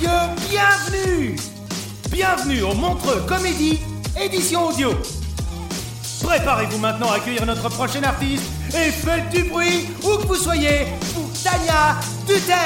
bienvenue Bienvenue au Montreux Comédie, édition audio. Préparez-vous maintenant à accueillir notre prochain artiste et faites du bruit où que vous soyez pour Tania Dutel.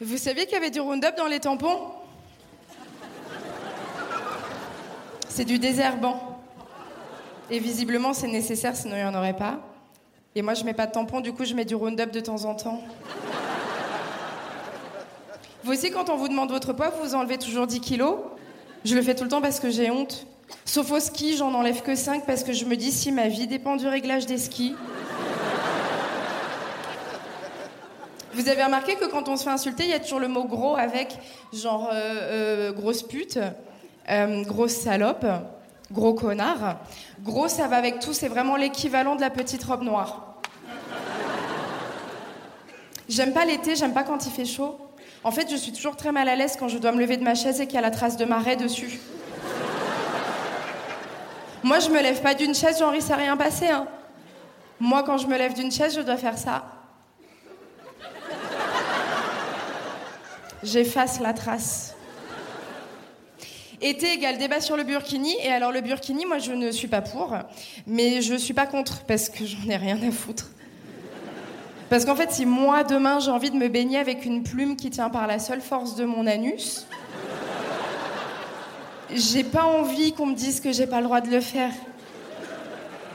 Vous saviez qu'il y avait du Roundup dans les tampons? C'est du désherbant. Et visiblement, c'est nécessaire, sinon il n'y en aurait pas. Et moi, je mets pas de tampon, du coup, je mets du Roundup de temps en temps. Vous aussi, quand on vous demande votre poids, vous enlevez toujours 10 kilos Je le fais tout le temps parce que j'ai honte. Sauf au ski, j'en enlève que 5 parce que je me dis si ma vie dépend du réglage des skis. Vous avez remarqué que quand on se fait insulter, il y a toujours le mot gros avec genre euh, euh, grosse pute, euh, grosse salope, gros connard. Gros, ça va avec tout, c'est vraiment l'équivalent de la petite robe noire. J'aime pas l'été, j'aime pas quand il fait chaud. En fait, je suis toujours très mal à l'aise quand je dois me lever de ma chaise et qu'il y a la trace de marée dessus. Moi, je me lève pas d'une chaise, genre il s'est rien passé. Hein. Moi, quand je me lève d'une chaise, je dois faire ça. J'efface la trace. Été égale débat sur le burkini. Et alors, le burkini, moi, je ne suis pas pour. Mais je suis pas contre, parce que j'en ai rien à foutre. Parce qu'en fait, si moi, demain, j'ai envie de me baigner avec une plume qui tient par la seule force de mon anus, j'ai pas envie qu'on me dise que j'ai pas le droit de le faire.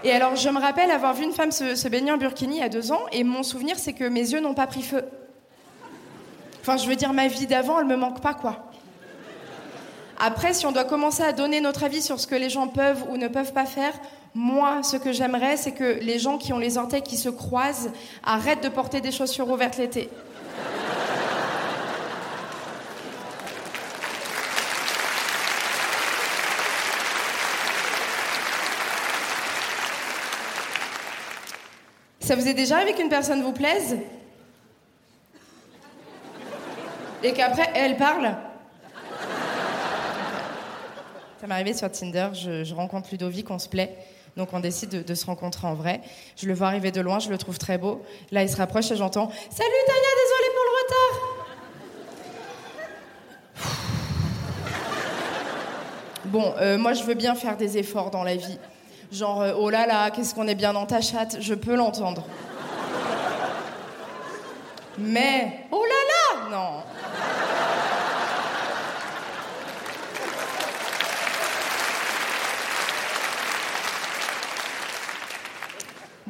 Et alors, je me rappelle avoir vu une femme se, se baigner en burkini il y a deux ans, et mon souvenir, c'est que mes yeux n'ont pas pris feu. Enfin, je veux dire, ma vie d'avant, elle me manque pas, quoi. Après, si on doit commencer à donner notre avis sur ce que les gens peuvent ou ne peuvent pas faire, moi, ce que j'aimerais, c'est que les gens qui ont les orteils qui se croisent arrêtent de porter des chaussures ouvertes l'été. Ça vous est déjà arrivé qu'une personne vous plaise et qu'après elle parle Ça m'est arrivé sur Tinder, je, rencontre Ludovic, on se plaît. Donc on décide de, de se rencontrer en vrai. Je le vois arriver de loin, je le trouve très beau. Là, il se rapproche et j'entends Salut Tania, désolé pour le retard. Bon, euh, moi je veux bien faire des efforts dans la vie. Genre, euh, oh là là, qu'est-ce qu'on est bien dans ta chatte, je peux l'entendre. Mais, oh là là, non.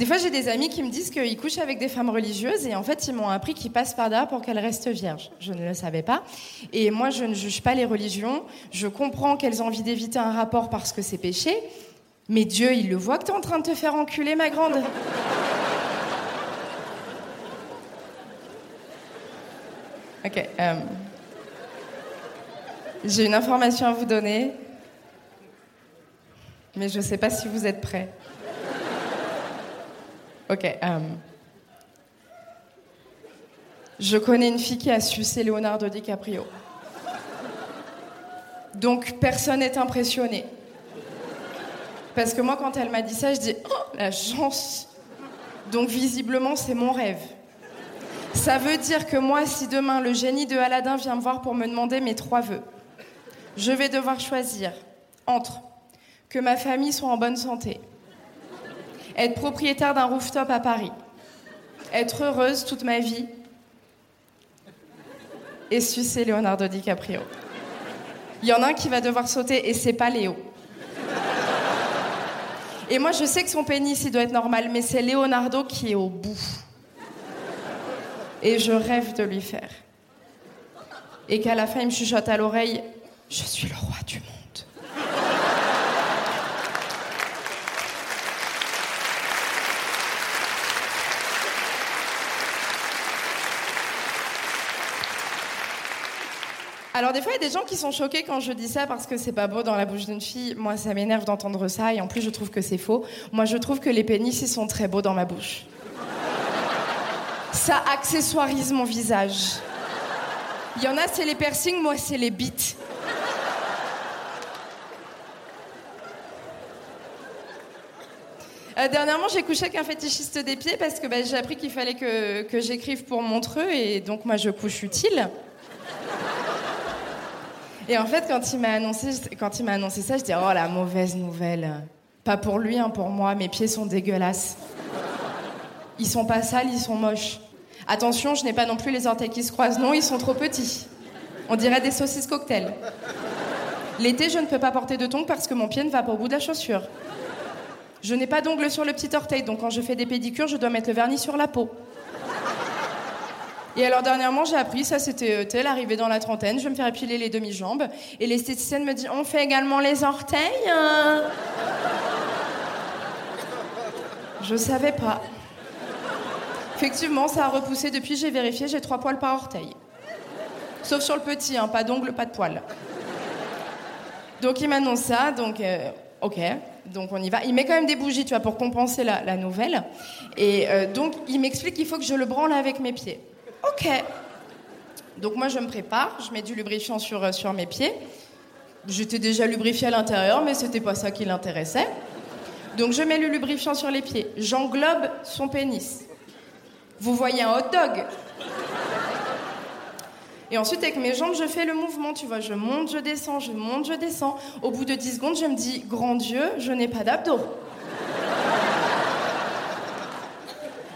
Des fois, j'ai des amis qui me disent qu'ils couchent avec des femmes religieuses et en fait, ils m'ont appris qu'ils passent par là pour qu'elles restent vierges. Je ne le savais pas. Et moi, je ne juge pas les religions. Je comprends qu'elles ont envie d'éviter un rapport parce que c'est péché. Mais Dieu, il le voit que t'es en train de te faire enculer, ma grande. Ok. euh, J'ai une information à vous donner. Mais je ne sais pas si vous êtes prêts. Ok. euh, Je connais une fille qui a sucé Leonardo DiCaprio. Donc personne n'est impressionné. Parce que moi, quand elle m'a dit ça, je dis Oh, la chance Donc visiblement, c'est mon rêve. Ça veut dire que moi, si demain le génie de Aladdin vient me voir pour me demander mes trois vœux, je vais devoir choisir entre que ma famille soit en bonne santé, être propriétaire d'un rooftop à Paris, être heureuse toute ma vie et sucer Leonardo DiCaprio. Il y en a un qui va devoir sauter et c'est pas Léo. Et moi, je sais que son pénis, il doit être normal, mais c'est Leonardo qui est au bout. Et je rêve de lui faire. Et qu'à la fin, il me chuchote à l'oreille Je suis le roi du monde. Alors des fois, il y a des gens qui sont choqués quand je dis ça parce que c'est pas beau dans la bouche d'une fille. Moi, ça m'énerve d'entendre ça et en plus, je trouve que c'est faux. Moi, je trouve que les pénis, ils sont très beaux dans ma bouche. Ça accessoirise mon visage. Il y en a, c'est les piercings, moi, c'est les bites. Euh, dernièrement, j'ai couché avec un fétichiste des pieds parce que bah, j'ai appris qu'il fallait que, que j'écrive pour Montreux et donc moi je couche utile. Et en fait, quand il m'a annoncé, quand il m'a annoncé ça, je dis oh la mauvaise nouvelle. Pas pour lui, hein, pour moi. Mes pieds sont dégueulasses. Ils sont pas sales, ils sont moches. Attention, je n'ai pas non plus les orteils qui se croisent. Non, ils sont trop petits. On dirait des saucisses cocktail. L'été, je ne peux pas porter de tongs parce que mon pied ne va pas au bout de la chaussure. Je n'ai pas d'ongles sur le petit orteil, donc quand je fais des pédicures, je dois mettre le vernis sur la peau. Et alors dernièrement, j'ai appris, ça c'était euh, l'arrivée dans la trentaine, je vais me faire épiler les demi-jambes. Et l'esthéticienne me dit, on fait également les orteils hein Je savais pas. Effectivement, ça a repoussé depuis, j'ai vérifié, j'ai trois poils par orteil. Sauf sur le petit, hein, pas d'ongles, pas de poils. Donc il m'annonce ça, donc euh, ok, donc on y va. Il met quand même des bougies, tu vois, pour compenser la, nouvelle. Et euh, donc il m'explique qu'il faut que je le branle avec mes pieds. Ok. Donc moi je me prépare, je mets du lubrifiant sur, euh, sur mes pieds. J'étais déjà lubrifiée à l'intérieur, mais c'était pas ça qui l'intéressait. Donc je mets le lubrifiant sur les pieds, j'englobe son pénis. Vous voyez un hot dog Et ensuite, avec mes jambes, je fais le mouvement, tu vois. Je monte, je descends, je monte, je descends. Au bout de 10 secondes, je me dis, grand Dieu, je n'ai pas d'abdos.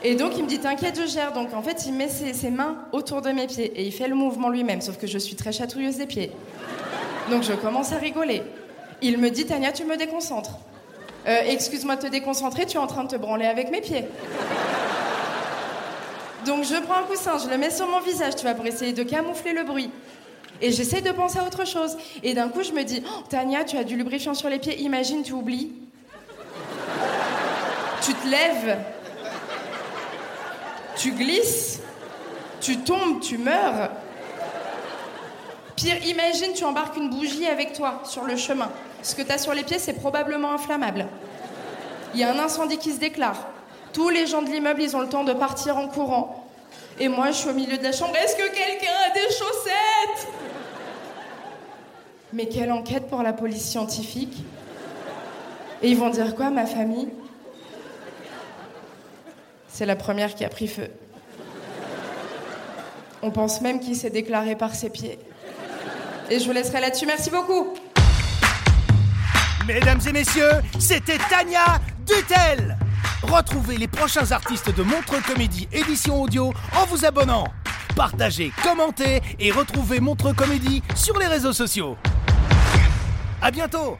Et donc il me dit t'inquiète je gère. Donc en fait il met ses, mains autour de mes pieds et il fait le mouvement lui-même, sauf que je suis très chatouilleuse des pieds. Donc je commence à rigoler. Il me dit Tania tu me déconcentres. Euh, excuse-moi de te déconcentrer, tu es en train de te branler avec mes pieds. Donc je prends un coussin, je le mets sur mon visage, tu vois, pour essayer de camoufler le bruit. Et j'essaie de penser à autre chose. Et d'un coup, je me dis, oh, Tania, tu as du lubrifiant sur les pieds, imagine, tu oublies. tu te lèves, tu glisses, tu tombes, tu meurs. Pire, imagine, tu embarques une bougie avec toi sur le chemin. Ce que tu as sur les pieds, c'est probablement inflammable. Il y a un incendie qui se déclare. Tous les gens de l'immeuble, ils ont le temps de partir en courant. Et moi, je suis au milieu de la chambre. Est-ce que quelqu'un a des chaussettes? Mais quelle enquête pour la police scientifique? Et ils vont dire quoi, ma famille? C'est la première qui a pris feu. On pense même qu'il s'est déclaré par ses pieds. Et je vous laisserai là-dessus. Merci beaucoup. Mesdames et messieurs, c'était Tania Dutel. Retrouvez les prochains artistes de Montre Comédie édition audio en vous abonnant. Partagez, commentez et retrouvez Montre Comédie sur les réseaux sociaux. À bientôt.